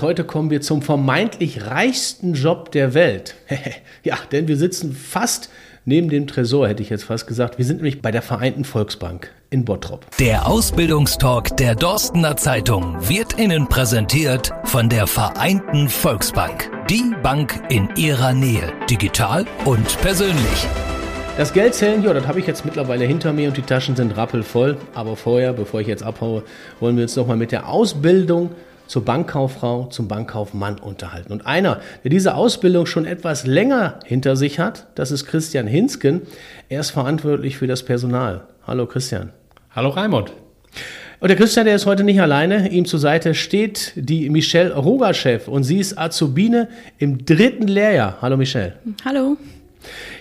Heute kommen wir zum vermeintlich reichsten Job der Welt. ja, denn wir sitzen fast neben dem Tresor, hätte ich jetzt fast gesagt. Wir sind nämlich bei der Vereinten Volksbank in Bottrop. Der Ausbildungstalk der Dorstener Zeitung wird Ihnen präsentiert von der Vereinten Volksbank. Die Bank in Ihrer Nähe, digital und persönlich. Das Geldzählen, ja, das habe ich jetzt mittlerweile hinter mir und die Taschen sind rappelvoll. Aber vorher, bevor ich jetzt abhaue, wollen wir uns nochmal mit der Ausbildung zur Bankkauffrau, zum Bankkaufmann unterhalten. Und einer, der diese Ausbildung schon etwas länger hinter sich hat, das ist Christian Hinsken. Er ist verantwortlich für das Personal. Hallo Christian. Hallo Raimund. Und der Christian, der ist heute nicht alleine. Ihm zur Seite steht die Michelle Rogachev und sie ist Azubine im dritten Lehrjahr. Hallo Michelle. Hallo.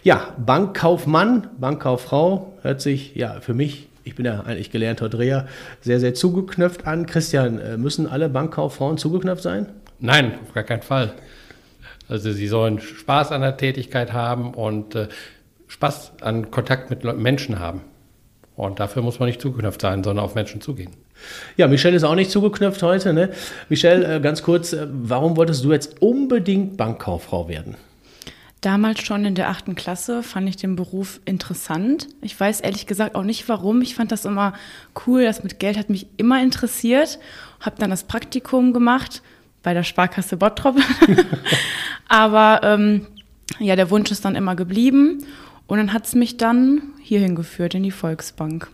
Ja, Bankkaufmann, Bankkauffrau hört sich ja für mich ich bin ja eigentlich gelernter Dreher, sehr, sehr zugeknöpft an. Christian, äh, müssen alle Bankkauffrauen zugeknöpft sein? Nein, auf gar keinen Fall. Also sie sollen Spaß an der Tätigkeit haben und äh, Spaß an Kontakt mit Menschen haben. Und dafür muss man nicht zugeknöpft sein, sondern auf Menschen zugehen. Ja, Michelle ist auch nicht zugeknöpft heute. Ne? Michelle, äh, ganz kurz, äh, warum wolltest du jetzt unbedingt Bankkauffrau werden? Damals schon in der achten Klasse fand ich den Beruf interessant. Ich weiß ehrlich gesagt auch nicht warum. Ich fand das immer cool. Das mit Geld hat mich immer interessiert. Habe dann das Praktikum gemacht bei der Sparkasse Bottrop. Aber ähm, ja, der Wunsch ist dann immer geblieben. Und dann hat es mich dann hierhin geführt in die Volksbank.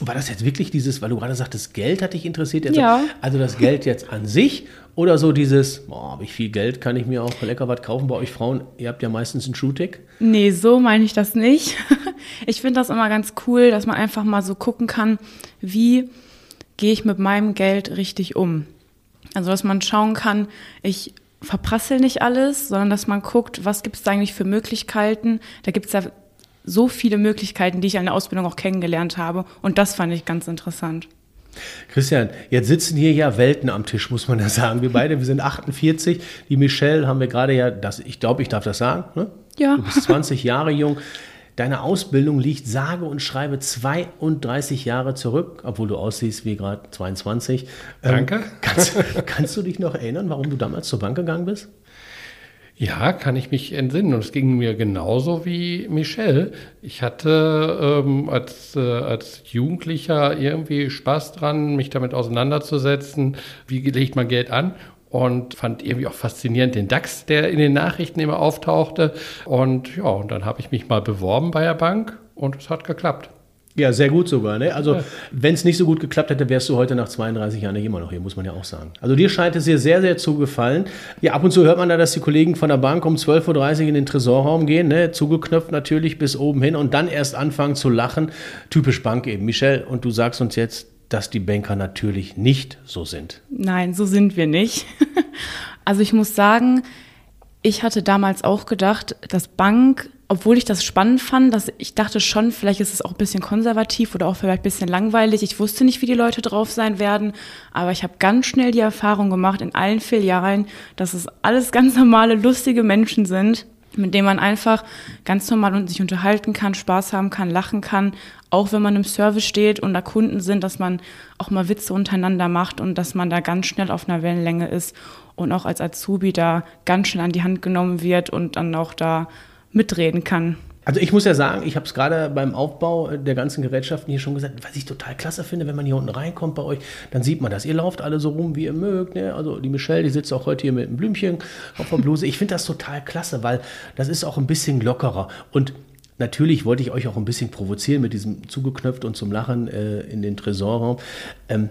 War das jetzt wirklich dieses, weil du gerade sagtest, Geld hat dich interessiert? Also, ja. Also das Geld jetzt an sich oder so dieses, boah, habe ich viel Geld, kann ich mir auch lecker was kaufen bei euch Frauen? Ihr habt ja meistens einen Schuhtick. Nee, so meine ich das nicht. Ich finde das immer ganz cool, dass man einfach mal so gucken kann, wie gehe ich mit meinem Geld richtig um. Also dass man schauen kann, ich verprassel nicht alles, sondern dass man guckt, was gibt es da eigentlich für Möglichkeiten. Da gibt es ja so viele Möglichkeiten, die ich an der Ausbildung auch kennengelernt habe. Und das fand ich ganz interessant. Christian, jetzt sitzen hier ja Welten am Tisch, muss man ja sagen. Wir beide, wir sind 48. Die Michelle haben wir gerade ja, das, ich glaube, ich darf das sagen. Ne? Ja. Du bist 20 Jahre jung. Deine Ausbildung liegt sage und schreibe 32 Jahre zurück, obwohl du aussiehst wie gerade 22. Danke. Ähm, kannst, kannst du dich noch erinnern, warum du damals zur Bank gegangen bist? Ja, kann ich mich entsinnen. Und es ging mir genauso wie Michelle. Ich hatte ähm, als, äh, als Jugendlicher irgendwie Spaß dran, mich damit auseinanderzusetzen, wie legt man Geld an. Und fand irgendwie auch faszinierend den DAX, der in den Nachrichten immer auftauchte. Und ja, und dann habe ich mich mal beworben bei der Bank und es hat geklappt. Ja, sehr gut sogar. Ne? Also, ja. wenn es nicht so gut geklappt hätte, wärst du heute nach 32 Jahren nicht immer noch hier, muss man ja auch sagen. Also, dir scheint es hier sehr, sehr zu gefallen. Ja, ab und zu hört man da, dass die Kollegen von der Bank um 12.30 Uhr in den Tresorraum gehen, ne? zugeknöpft natürlich bis oben hin und dann erst anfangen zu lachen. Typisch Bank eben. Michelle, und du sagst uns jetzt, dass die Banker natürlich nicht so sind. Nein, so sind wir nicht. also, ich muss sagen, ich hatte damals auch gedacht, dass Bank obwohl ich das spannend fand, dass ich dachte schon, vielleicht ist es auch ein bisschen konservativ oder auch vielleicht ein bisschen langweilig. Ich wusste nicht, wie die Leute drauf sein werden, aber ich habe ganz schnell die Erfahrung gemacht in allen Filialen, dass es alles ganz normale, lustige Menschen sind, mit denen man einfach ganz normal und sich unterhalten kann, Spaß haben kann, lachen kann, auch wenn man im Service steht und da Kunden sind, dass man auch mal Witze untereinander macht und dass man da ganz schnell auf einer Wellenlänge ist und auch als Azubi da ganz schnell an die Hand genommen wird und dann auch da mitreden kann. Also ich muss ja sagen, ich habe es gerade beim Aufbau der ganzen Gerätschaften hier schon gesagt, was ich total klasse finde, wenn man hier unten reinkommt bei euch, dann sieht man das. Ihr lauft alle so rum, wie ihr mögt. Ne? Also die Michelle, die sitzt auch heute hier mit einem Blümchen auf der Bluse. Ich finde das total klasse, weil das ist auch ein bisschen lockerer. Und natürlich wollte ich euch auch ein bisschen provozieren mit diesem zugeknöpft und zum Lachen äh, in den Tresorraum. Ähm,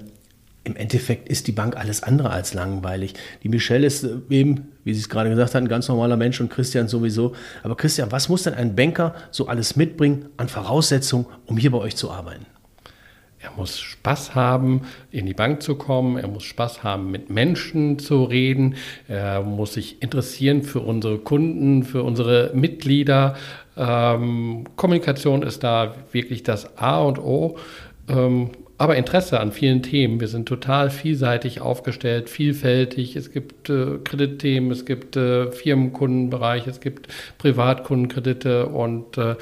im Endeffekt ist die Bank alles andere als langweilig. Die Michelle ist äh, eben, wie Sie es gerade gesagt hat, ein ganz normaler Mensch und Christian sowieso. Aber Christian, was muss denn ein Banker so alles mitbringen an Voraussetzungen, um hier bei euch zu arbeiten? Er muss Spaß haben, in die Bank zu kommen. Er muss Spaß haben, mit Menschen zu reden. Er muss sich interessieren für unsere Kunden, für unsere Mitglieder. Ähm, Kommunikation ist da wirklich das A und O. Ähm, aber Interesse an vielen Themen. Wir sind total vielseitig aufgestellt, vielfältig. Es gibt äh, Kreditthemen, es gibt äh, Firmenkundenbereich, es gibt Privatkundenkredite und äh,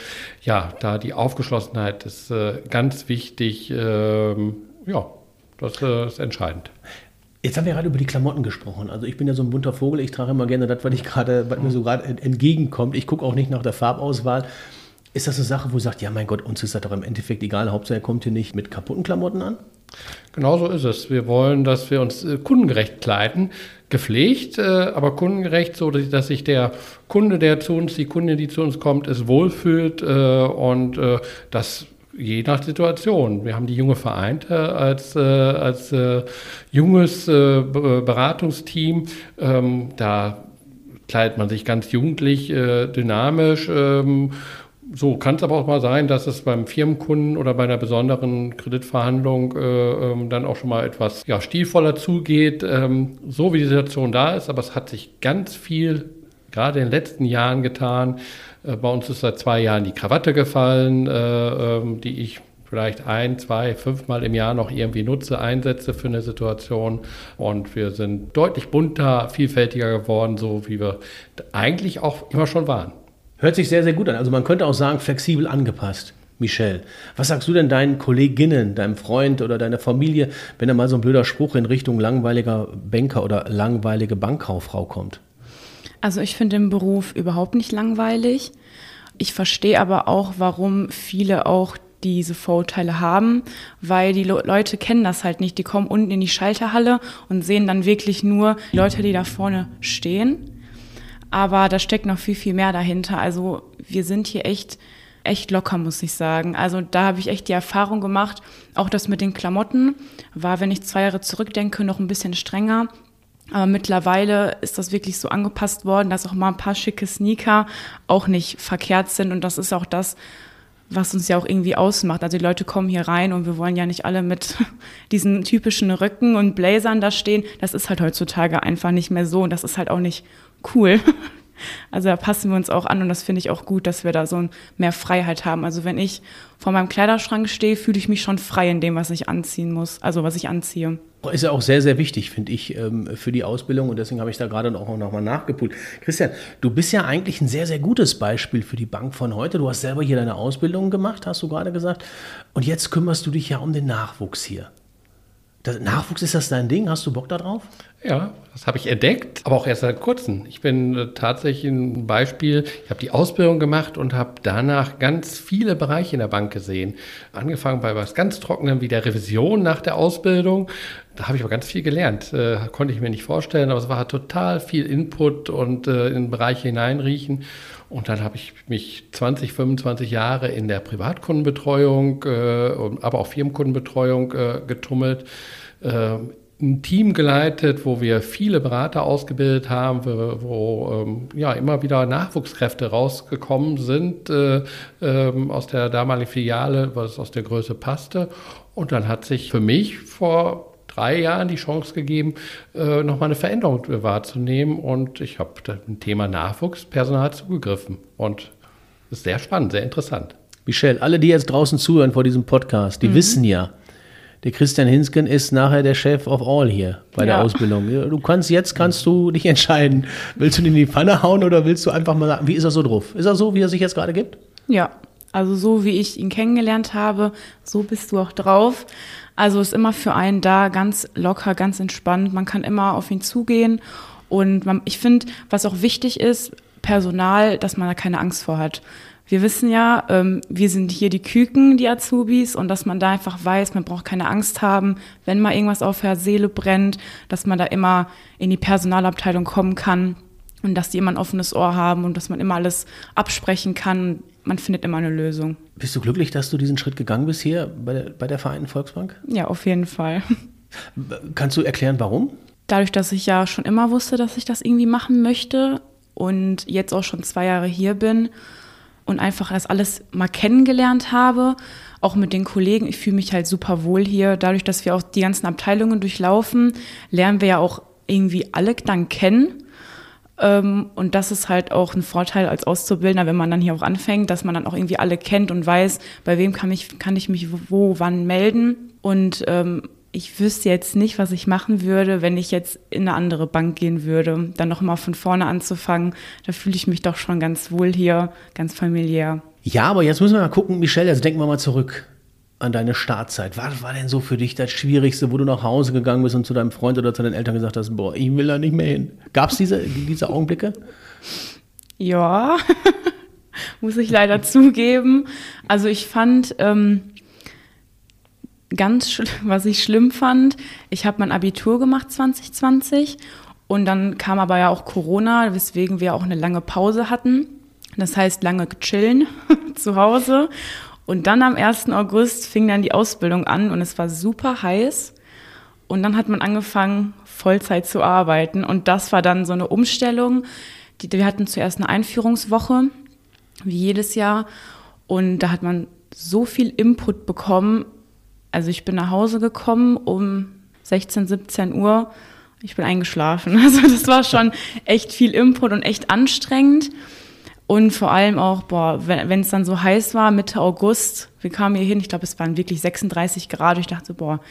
ja, da die Aufgeschlossenheit ist äh, ganz wichtig. Ähm, ja, das äh, ist entscheidend. Jetzt haben wir gerade über die Klamotten gesprochen. Also ich bin ja so ein bunter Vogel, ich trage immer gerne das, was ich gerade, was mir so gerade entgegenkommt. Ich gucke auch nicht nach der Farbauswahl. Ist das eine Sache, wo ihr sagt, ja mein Gott, uns ist das doch im Endeffekt egal, Hauptsache er kommt hier nicht mit kaputten Klamotten an? Genau so ist es. Wir wollen, dass wir uns äh, kundengerecht kleiden, gepflegt, äh, aber kundengerecht, so dass sich der Kunde, der zu uns, die Kundin, die zu uns kommt, es wohlfühlt äh, und das je nach Situation. Wir haben die junge Vereinte als, als junges Beratungsteam. Ähm, da kleidet man sich ganz jugendlich, dynamisch. Ähm, so kann es aber auch mal sein, dass es beim Firmenkunden oder bei einer besonderen Kreditverhandlung äh, ähm, dann auch schon mal etwas ja, stilvoller zugeht, ähm, so wie die Situation da ist. Aber es hat sich ganz viel gerade in den letzten Jahren getan. Äh, bei uns ist seit zwei Jahren die Krawatte gefallen, äh, ähm, die ich vielleicht ein, zwei, fünfmal im Jahr noch irgendwie nutze, einsetze für eine Situation. Und wir sind deutlich bunter, vielfältiger geworden, so wie wir eigentlich auch immer schon waren. Hört sich sehr, sehr gut an. Also man könnte auch sagen, flexibel angepasst. Michelle, was sagst du denn deinen Kolleginnen, deinem Freund oder deiner Familie, wenn da mal so ein blöder Spruch in Richtung langweiliger Banker oder langweilige Bankkauffrau kommt? Also ich finde den Beruf überhaupt nicht langweilig. Ich verstehe aber auch, warum viele auch diese Vorurteile haben, weil die Leute kennen das halt nicht. Die kommen unten in die Schalterhalle und sehen dann wirklich nur Leute, die da vorne stehen. Aber da steckt noch viel, viel mehr dahinter. Also wir sind hier echt, echt locker, muss ich sagen. Also da habe ich echt die Erfahrung gemacht, auch das mit den Klamotten war, wenn ich zwei Jahre zurückdenke, noch ein bisschen strenger. Aber mittlerweile ist das wirklich so angepasst worden, dass auch mal ein paar schicke Sneaker auch nicht verkehrt sind. Und das ist auch das, was uns ja auch irgendwie ausmacht. Also die Leute kommen hier rein und wir wollen ja nicht alle mit diesen typischen Röcken und Blazern da stehen. Das ist halt heutzutage einfach nicht mehr so und das ist halt auch nicht cool. Also da passen wir uns auch an und das finde ich auch gut, dass wir da so mehr Freiheit haben. Also wenn ich vor meinem Kleiderschrank stehe, fühle ich mich schon frei in dem, was ich anziehen muss, also was ich anziehe. Ist ja auch sehr, sehr wichtig, finde ich, ähm, für die Ausbildung und deswegen habe ich da gerade auch nochmal nachgepult. Christian, du bist ja eigentlich ein sehr, sehr gutes Beispiel für die Bank von heute. Du hast selber hier deine Ausbildung gemacht, hast du gerade gesagt. Und jetzt kümmerst du dich ja um den Nachwuchs hier. Das Nachwuchs ist das dein Ding? Hast du Bock darauf? Ja, das habe ich entdeckt, aber auch erst seit kurzem. Ich bin äh, tatsächlich ein Beispiel. Ich habe die Ausbildung gemacht und habe danach ganz viele Bereiche in der Bank gesehen. Angefangen bei was ganz Trockenem wie der Revision nach der Ausbildung. Da habe ich aber ganz viel gelernt. Äh, konnte ich mir nicht vorstellen, aber es war total viel Input und äh, in Bereiche hineinriechen. Und dann habe ich mich 20, 25 Jahre in der Privatkundenbetreuung, äh, aber auch Firmenkundenbetreuung äh, getummelt. Ein Team geleitet, wo wir viele Berater ausgebildet haben, wo, ähm, ja immer wieder Nachwuchskräfte rausgekommen sind äh, ähm, aus der damaligen Filiale, was aus der Größe passte. Und dann hat sich für mich vor drei Jahren die Chance gegeben, äh, nochmal eine Veränderung wahrzunehmen. Und ich habe dem Thema Nachwuchspersonal zugegriffen. Und das ist sehr spannend, sehr interessant. Michelle, alle, die jetzt draußen zuhören vor diesem Podcast, die mhm. wissen ja, der Christian Hinsken ist nachher der Chef of all hier bei der ja. Ausbildung. Du kannst jetzt kannst du dich entscheiden, willst du ihn in die Pfanne hauen oder willst du einfach mal sagen, wie ist er so drauf? Ist er so, wie er sich jetzt gerade gibt? Ja, also so wie ich ihn kennengelernt habe, so bist du auch drauf. Also ist immer für einen da, ganz locker, ganz entspannt. Man kann immer auf ihn zugehen. Und man, ich finde, was auch wichtig ist, Personal, dass man da keine Angst vor hat. Wir wissen ja, ähm, wir sind hier die Küken, die Azubis, und dass man da einfach weiß, man braucht keine Angst haben, wenn mal irgendwas auf der Seele brennt, dass man da immer in die Personalabteilung kommen kann und dass die immer ein offenes Ohr haben und dass man immer alles absprechen kann. Man findet immer eine Lösung. Bist du glücklich, dass du diesen Schritt gegangen bist hier bei der, bei der Vereinten Volksbank? Ja, auf jeden Fall. Kannst du erklären, warum? Dadurch, dass ich ja schon immer wusste, dass ich das irgendwie machen möchte und jetzt auch schon zwei Jahre hier bin und einfach das alles mal kennengelernt habe, auch mit den Kollegen. Ich fühle mich halt super wohl hier. Dadurch, dass wir auch die ganzen Abteilungen durchlaufen, lernen wir ja auch irgendwie alle dann kennen ähm, und das ist halt auch ein Vorteil als Auszubildender, wenn man dann hier auch anfängt, dass man dann auch irgendwie alle kennt und weiß, bei wem kann ich, kann ich mich wo, wann melden. Und ähm, ich wüsste jetzt nicht, was ich machen würde, wenn ich jetzt in eine andere Bank gehen würde. Dann nochmal von vorne anzufangen, da fühle ich mich doch schon ganz wohl hier, ganz familiär. Ja, aber jetzt müssen wir mal gucken, Michelle, jetzt denken wir mal zurück. an deine Startzeit. Was war denn so für dich das Schwierigste, wo du nach Hause gegangen bist und zu deinem Freund oder zu deinen Eltern gesagt hast, boah, ich will da nicht mehr hin? Gab es diese, diese Augenblicke? Ja, muss ich leider zugeben. Also ich fand ähm, ganz, was ich schlimm fand, ich habe mein Abitur gemacht 2020 und dann kam aber ja auch Corona, weswegen wir auch eine lange Pause hatten. Das heißt, lange chillen zu Hause. Und dann am 1. August fing dann die Ausbildung an und es war super heiß. Und dann hat man angefangen, Vollzeit zu arbeiten. Und das war dann so eine Umstellung. Die, wir hatten zuerst eine Einführungswoche, wie jedes Jahr. Und da hat man so viel Input bekommen. Also ich bin nach Hause gekommen um 16, 17 Uhr. Ich bin eingeschlafen. Also das war schon echt viel Input und echt anstrengend. Und vor allem auch, boah, wenn es dann so heiß war, Mitte August, wir kamen hier hin, ich glaube, es waren wirklich 36 Grad. Ich dachte, boah,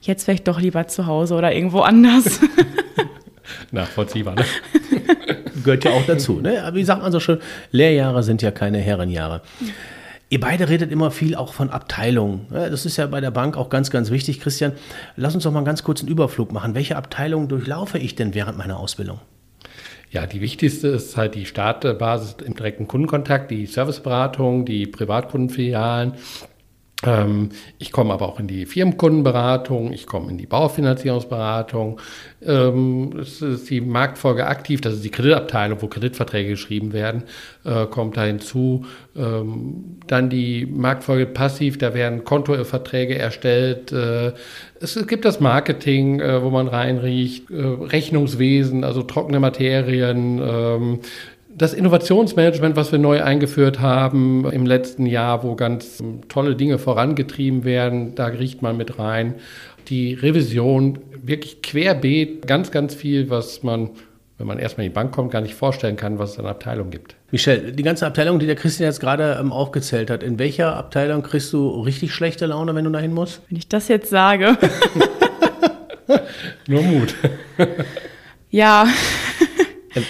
jetzt wäre ich doch lieber zu Hause oder irgendwo anders. Nachvollziehbar, ne? Gehört ja auch dazu, ne? Aber wie sagt man so schön, Lehrjahre sind ja keine Herrenjahre. Ihr beide redet immer viel auch von Abteilungen. Das ist ja bei der Bank auch ganz, ganz wichtig. Christian, lass uns doch mal ganz kurz einen Überflug machen. Welche Abteilung durchlaufe ich denn während meiner Ausbildung? Ja, die wichtigste ist halt die Startbasis im direkten Kundenkontakt, die Serviceberatung, die Privatkundenfilialen. Ähm, ich komme aber auch in die Firmenkundenberatung, ich komme in die Baufinanzierungsberatung. Ähm, es ist die Marktfolge aktiv, das ist die Kreditabteilung, wo Kreditverträge geschrieben werden, äh, kommt da hinzu. Ähm, dann die Marktfolge passiv, da werden Kontoverträge erstellt. Äh, es gibt das Marketing, äh, wo man reinriecht, Rechnungswesen, also trockene Materien, das Innovationsmanagement, was wir neu eingeführt haben im letzten Jahr, wo ganz tolle Dinge vorangetrieben werden, da riecht man mit rein. Die Revision, wirklich querbeet, ganz, ganz viel, was man, wenn man erstmal in die Bank kommt, gar nicht vorstellen kann, was es an Abteilungen gibt. Michelle, die ganze Abteilung, die der Christian jetzt gerade ähm, aufgezählt hat, in welcher Abteilung kriegst du richtig schlechte Laune, wenn du dahin musst? Wenn ich das jetzt sage. Nur Mut. ja.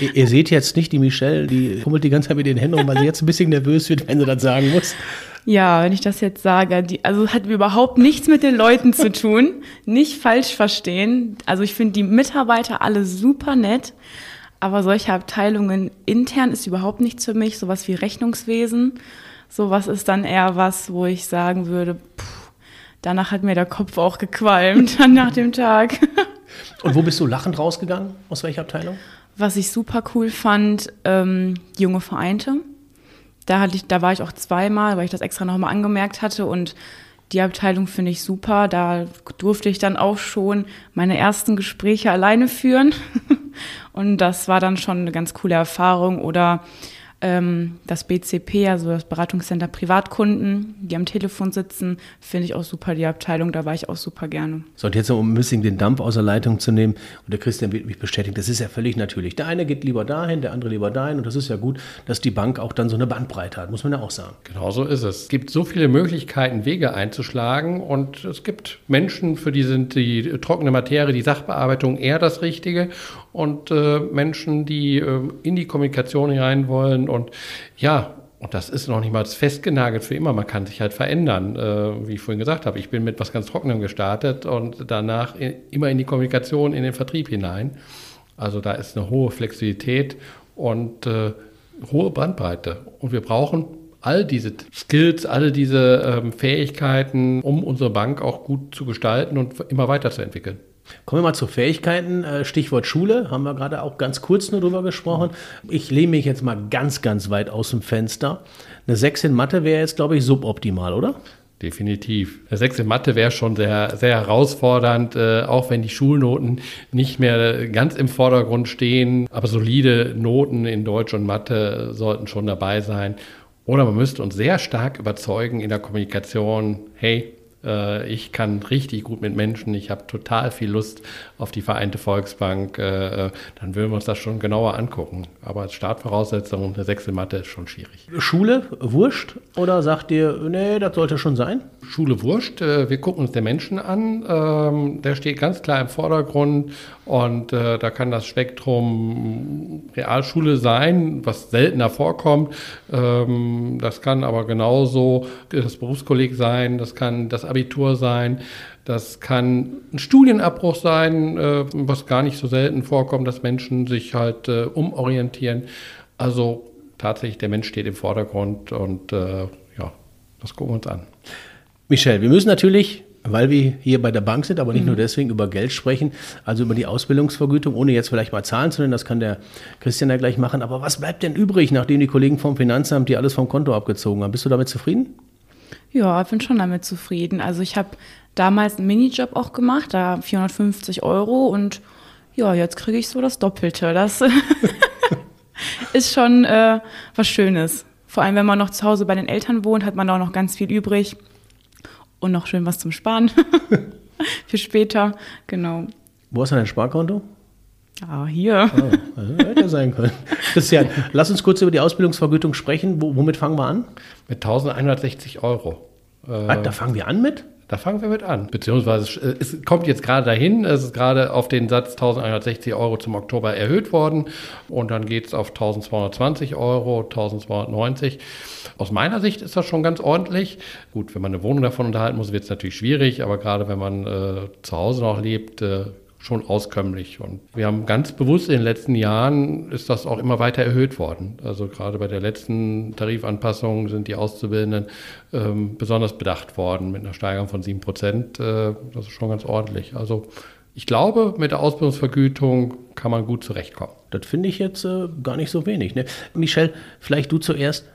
Ihr, ihr, seht jetzt nicht die Michelle, die fummelt die ganze Zeit mit den Händen um, weil sie jetzt ein bisschen nervös wird, wenn sie das sagen muss. Ja, wenn ich das jetzt sage, die, also hat überhaupt nichts mit den Leuten zu tun. Nicht falsch verstehen. Also ich finde die Mitarbeiter alle super nett, aber solche Abteilungen intern ist überhaupt nichts für mich. Sowas wie Rechnungswesen, sowas ist dann eher was, wo ich sagen würde, pff, danach hat mir der Kopf auch gequalmt dann nach dem Tag. Und wo bist du lachend rausgegangen? Aus welcher Abteilung? Was ich super cool fand, ähm, junge Vereinte. Da, hatte ich, da war ich auch zweimal, weil ich das extra nochmal angemerkt hatte und die Abteilung finde ich super. Da durfte ich dann auch schon meine ersten Gespräche alleine führen. und das war dann schon eine ganz coole Erfahrung. Oder das BCP, also das Beratungscenter Privatkunden, die am Telefon sitzen, finde ich auch super, die Abteilung, da war ich auch super gerne. So, und jetzt um ein bisschen den Dampf aus der Leitung zu nehmen, und der Christian wird mich bestätigen, das ist ja völlig natürlich. Der eine geht lieber dahin, der andere lieber dahin, und das ist ja gut, dass die Bank auch dann so eine Bandbreite hat, muss man ja auch sagen. Genau so ist es. Es gibt so viele Möglichkeiten, Wege einzuschlagen, und es gibt Menschen, für die sind die trockene Materie, die Sachbearbeitung eher das Richtige, und äh, Menschen, die äh, in die Kommunikation hinein wollen und ja, und das ist noch nicht mal festgenagelt für immer. Man kann sich halt verändern. Äh, wie ich vorhin gesagt habe, ich bin mit was ganz Trockenem gestartet und danach in, immer in die Kommunikation, in den Vertrieb hinein. Also da ist eine hohe Flexibilität und äh, hohe Bandbreite. Und wir brauchen all diese Skills, all diese ähm, Fähigkeiten, um unsere Bank auch gut zu gestalten und immer weiterzuentwickeln. Kommen wir mal zu Fähigkeiten. Äh, Stichwort Schule, haben wir gerade auch ganz kurz nur drüber gesprochen. Ich lehne mich jetzt mal ganz, ganz weit aus dem Fenster. Eine 6 in Mathe wäre jetzt, glaube ich, suboptimal, oder? Definitiv. Eine 6 in Mathe wäre schon sehr, sehr herausfordernd, äh, auch wenn die Schulnoten nicht mehr ganz im Vordergrund stehen. Aber solide Noten in Deutsch und Mathe sollten schon dabei sein. Oder man müsste uns sehr stark überzeugen in der Kommunikation, hey, Äh, ich kann richtig gut mit Menschen, ich habe total viel Lust auf die Vereinte Volksbank, äh, äh, dann würden wir uns das schon genauer angucken. Aber als Startvoraussetzung eine Sechselmatte ist schon schwierig. Schule, wurscht? Oder sagt ihr, nee, das sollte schon sein? Schule wurscht. Äh, wir gucken uns den Menschen an. Ähm, der steht ganz klar im Vordergrund und äh, da kann das Spektrum Realschule sein, was seltener vorkommt. Ähm, das kann aber genauso das Berufskolleg sein, das kann das Abitur sein. Das kann ein Studienabbruch sein, äh, was gar nicht so selten vorkommt, dass Menschen sich halt äh, umorientieren. Also tatsächlich, der Mensch steht im Vordergrund und äh, ja, das gucken wir uns an. Michelle, wir müssen natürlich, weil wir hier bei der Bank sind, aber nicht mhm. nur deswegen über Geld sprechen, also über die Ausbildungsvergütung, ohne jetzt vielleicht mal Zahlen zu nennen, das kann der Christian ja gleich machen. Aber was bleibt denn übrig, nachdem die Kollegen vom Finanzamt die alles vom Konto abgezogen haben? Bist du damit zufrieden? Ja, ich bin schon damit zufrieden. Also ich habe damals einen Minijob auch gemacht, da 450 Euro und ja, jetzt kriege ich so das Doppelte. Das ist schon äh, was Schönes. Vor allem, wenn man noch zu Hause bei den Eltern wohnt, hat man auch noch ganz viel übrig und noch schön was zum Sparen für später. Genau. Wo hast du dein Sparkonto? Ah, hier. Oh, also hätte sein können. Christian, lass uns kurz über die Ausbildungsvergütung sprechen. Womit fangen wir an? Mit 1160 Euro. Äh, da fangen wir an mit? Da fangen wir mit an. Beziehungsweise äh, es kommt jetzt gerade dahin, es ist gerade auf den Satz 1160 Euro zum Oktober erhöht worden und dann geht es auf 1220 Euro, 1290. Aus meiner Sicht ist das schon ganz ordentlich. Gut, wenn man eine Wohnung davon unterhalten muss, wird es natürlich schwierig, aber gerade wenn man äh, zu Hause noch lebt, äh, schon auskömmlich. Und wir haben ganz bewusst in den letzten Jahren ist das auch immer weiter erhöht worden. Also gerade bei der letzten Tarifanpassung sind die Auszubildenden ähm, besonders bedacht worden mit einer Steigerung von sieben Prozent. Äh, das ist schon ganz ordentlich. Also ich glaube, mit der Ausbildungsvergütung kann man gut zurechtkommen. Das finde ich jetzt äh, gar nicht so wenig. Ne? Michelle, vielleicht du zuerst.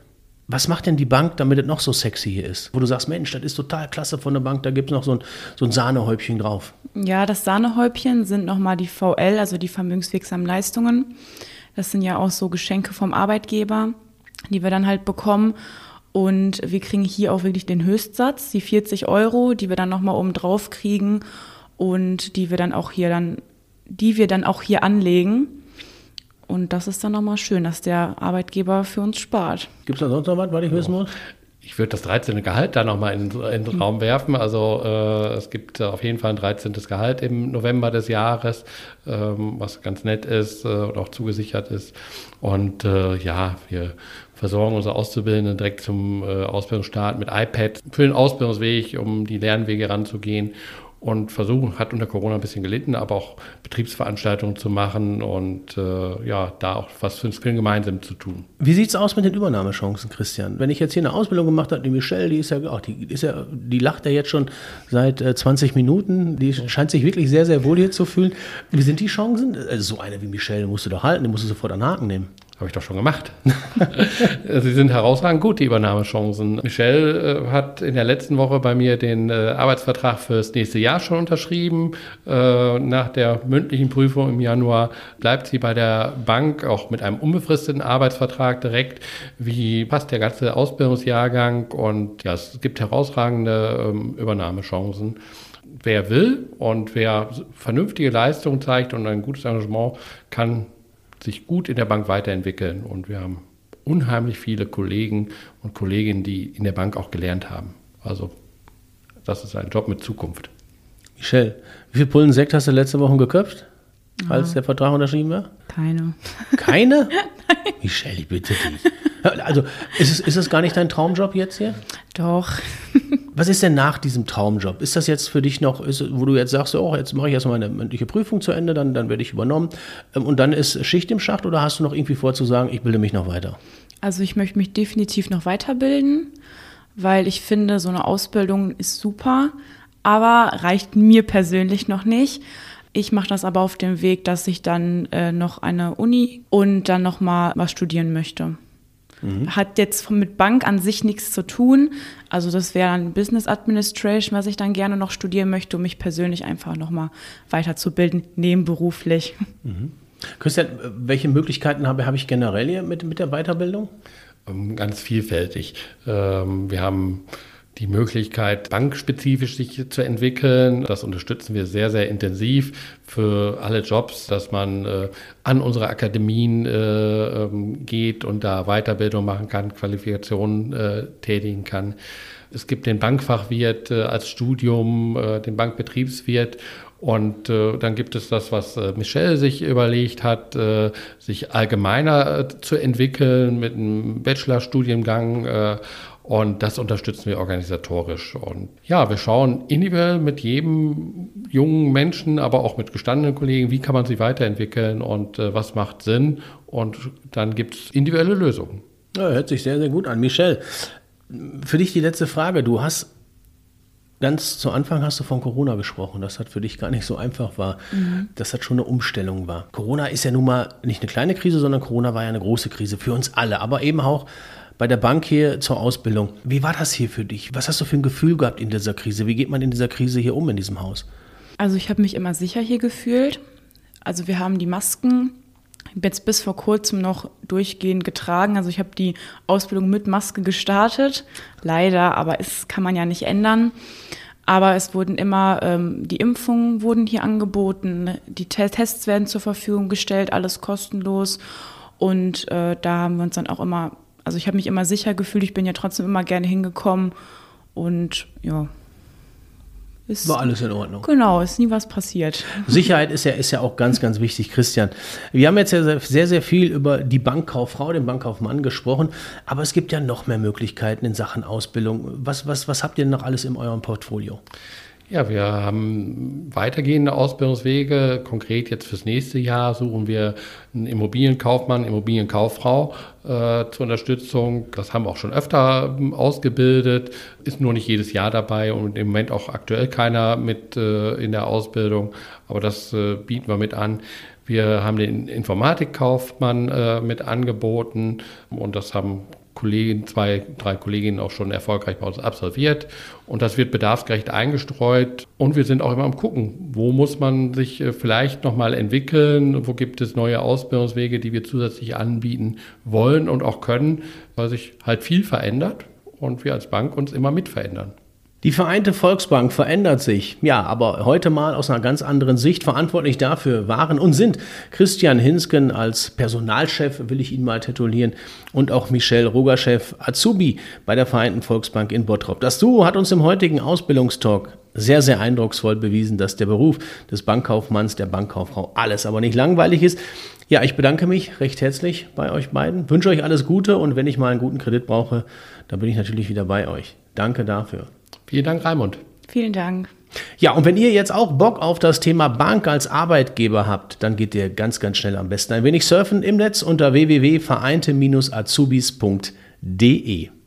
Was macht denn die Bank, damit es noch so sexy hier ist? Wo du sagst, Mensch, das ist total klasse von der Bank, da gibt es noch so ein, so ein Sahnehäubchen drauf. Ja, das Sahnehäubchen sind nochmal die VL, also die vermögenswirksamen Leistungen. Das sind ja auch so Geschenke vom Arbeitgeber, die wir dann halt bekommen. Und wir kriegen hier auch wirklich den Höchstsatz, die 40 Euro, die wir dann nochmal oben drauf kriegen und die wir dann auch hier dann, die wir dann auch hier anlegen. Und das ist dann nochmal schön, dass der Arbeitgeber für uns spart. Gibt es da sonst noch was, was ich wissen muss? Ich würde das 13. Gehalt da nochmal in, in den Raum werfen. Also äh, es gibt äh, auf jeden Fall ein 13. Gehalt im November des Jahres, ähm, was ganz nett ist äh, und auch zugesichert ist. Und äh, ja, wir versorgen unsere Auszubildenden direkt zum äh, Ausbildungsstart mit iPad für den Ausbildungsweg, um die Lernwege ranzugehen und versuchen, hat unter Corona ein bisschen gelitten, aber auch Betriebsveranstaltungen zu machen und äh, ja, da auch was für den Skill gemeinsam zu tun. Wie sieht es aus mit den Übernahmechancen, Christian? Wenn ich jetzt hier eine Ausbildung gemacht habe, die Michelle, die ist ja, ach, die ist ja, die lacht ja jetzt schon seit äh, 20 Minuten, die scheint sich wirklich sehr, sehr wohl hier zu fühlen. Wie sind die Chancen? Also so eine wie Michelle musst du doch halten, die musst du sofort an Haken nehmen. Habe ich doch schon gemacht. Sie sind herausragend gut, die Übernahmechancen. Michelle äh, hat in der letzten Woche bei mir den äh, Arbeitsvertrag fürs nächste Jahr schon unterschrieben. Äh, nach der mündlichen Prüfung im Januar bleibt sie bei der Bank auch mit einem unbefristeten Arbeitsvertrag direkt. Wie passt der ganze Ausbildungsjahrgang? Und ja, es gibt herausragende ähm, Übernahmechancen wer will und wer vernünftige Leistung zeigt und ein gutes Engagement, kann sich gut in der Bank weiterentwickeln. Und wir haben unheimlich viele Kollegen und Kolleginnen, die in der Bank auch gelernt haben. Also das ist ein Job mit Zukunft. Michelle, wie viel Pullen Sekt hast du letzte Woche geköpft, als der Vertrag unterschrieben war? Keine. Keine? Nein. Michelle, ich bitte dich. Also ist es, ist es gar nicht dein Traumjob jetzt hier? Doch. Was ist denn nach diesem Traumjob? Ist das jetzt für dich noch, ist, wo du jetzt sagst, oh, jetzt mache ich erstmal meine mündliche Prüfung zu Ende, dann, dann werde ich übernommen ähm, und dann ist Schicht im Schacht oder hast du noch irgendwie vor zu sagen, ich bilde mich noch weiter? Also ich möchte mich definitiv noch weiterbilden, weil ich finde, so eine Ausbildung ist super, aber reicht mir persönlich noch nicht. Ich mache das aber auf dem Weg, dass ich dann äh, noch eine Uni und dann noch mal was studieren möchte. Mhm. Hat jetzt mit Bank an sich nichts zu tun. Also das wäre dann Business Administration, was ich dann gerne noch studieren möchte, um mich persönlich einfach nochmal weiterzubilden, nebenberuflich. Mhm. Christian, welche Möglichkeiten habe, habe ich generell hier mit, mit der Weiterbildung? Ähm, ganz vielfältig. Ähm, wir haben die Möglichkeit, bankspezifisch sich zu entwickeln. Das unterstützen wir sehr, sehr intensiv für alle Jobs, dass man äh, an unsere Akademien äh, ähm, geht und da Weiterbildung machen kann, Qualifikationen äh, tätigen kann. Es gibt den Bankfachwirt äh, als Studium, äh, den Bankbetriebswirt und äh, dann gibt es das, was äh, Michel sich überlegt hat, äh, sich allgemeiner äh, zu entwickeln mit einem Bachelorstudiengang. Und das unterstützen wir organisatorisch. Und ja, wir schauen individuell mit jedem jungen Menschen, aber auch mit gestandenen Kollegen, wie kann man sich weiterentwickeln und äh, was macht Sinn. Und dann gibt es individuelle Lösungen. Ja, hört sich sehr, sehr gut an. Michel, für dich die letzte Frage. Du hast ganz zu Anfang hast du von Corona gesprochen, dass das für dich gar nicht so einfach war, mhm. dass das schon eine Umstellung war. Corona ist ja nun mal nicht eine kleine Krise, sondern Corona war ja eine große Krise für uns alle, aber eben auch bei der Bank hier zur Ausbildung. Wie war das hier für dich? Was hast du für ein Gefühl gehabt in dieser Krise? Wie geht man in dieser Krise hier um in diesem Haus? Also ich habe mich immer sicher hier gefühlt. Also wir haben die Masken jetzt bis vor kurzem noch durchgehend getragen. Also ich habe die Ausbildung mit Maske gestartet, leider, aber es kann man ja nicht ändern. Aber es wurden immer, ähm, die Impfungen wurden hier angeboten, die Te Tests werden zur Verfügung gestellt, alles kostenlos. Und äh, da haben wir uns dann auch immer, also ich habe mich immer sicher gefühlt, ich bin ja trotzdem immer gerne hingekommen. Und ja, ist, War alles in Ordnung. Genau, ist nie was passiert. Sicherheit ist ja, ist ja auch ganz, ganz wichtig, Christian. Wir haben jetzt ja sehr, sehr viel über die Bankkauffrau, den Bankkaufmann gesprochen, aber es gibt ja noch mehr Möglichkeiten in Sachen Ausbildung. Was, was, was habt ihr noch alles in eurem Portfolio? Ja, wir haben weitergehende Ausbildungswege. Konkret jetzt fürs nächste Jahr suchen wir einen Immobilienkaufmann, Immobilienkauffrau äh, zur Unterstützung. Das haben wir auch schon öfter ähm, ausgebildet, ist nur nicht jedes Jahr dabei und im Moment auch aktuell keiner mit äh, in der Ausbildung. Aber das äh, bieten wir mit an. Wir haben den Informatikkaufmann äh, mit angeboten und das haben Kollegen, zwei, drei Kolleginnen auch schon erfolgreich bei uns absolviert. Und das wird bedarfsgerecht eingestreut. Und wir sind auch immer am Gucken, wo muss man sich äh, vielleicht nochmal entwickeln, wo gibt es neue Ausbildungswege, die wir zusätzlich anbieten wollen und auch können, weil sich halt viel verändert und wir als Bank uns immer mit verändern. Die Vereinte Volksbank verändert sich, ja, aber heute mal aus einer ganz anderen Sicht. Verantwortlich dafür waren und sind Christian Hinsken als Personalchef, will ich ihn mal titulieren, und auch Michel Rogerchef Azubi bei der Vereinten Volksbank in Bottrop. Das Duo hat uns im heutigen Ausbildungstalk sehr, sehr eindrucksvoll bewiesen, dass der Beruf des Bankkaufmanns, der Bankkauffrau alles aber nicht langweilig ist. Ja, ich bedanke mich recht herzlich bei euch beiden, wünsche euch alles Gute und wenn ich mal einen guten Kredit brauche, dann bin ich natürlich wieder bei euch. Danke dafür. Vielen Dank, Raimund. Vielen Dank. Ja, und wenn ihr jetzt auch Bock auf das Thema Bank als Arbeitgeber habt, dann geht ihr ganz, ganz schnell am besten ein wenig surfen im Netz unter www.vereinte-azubis.de.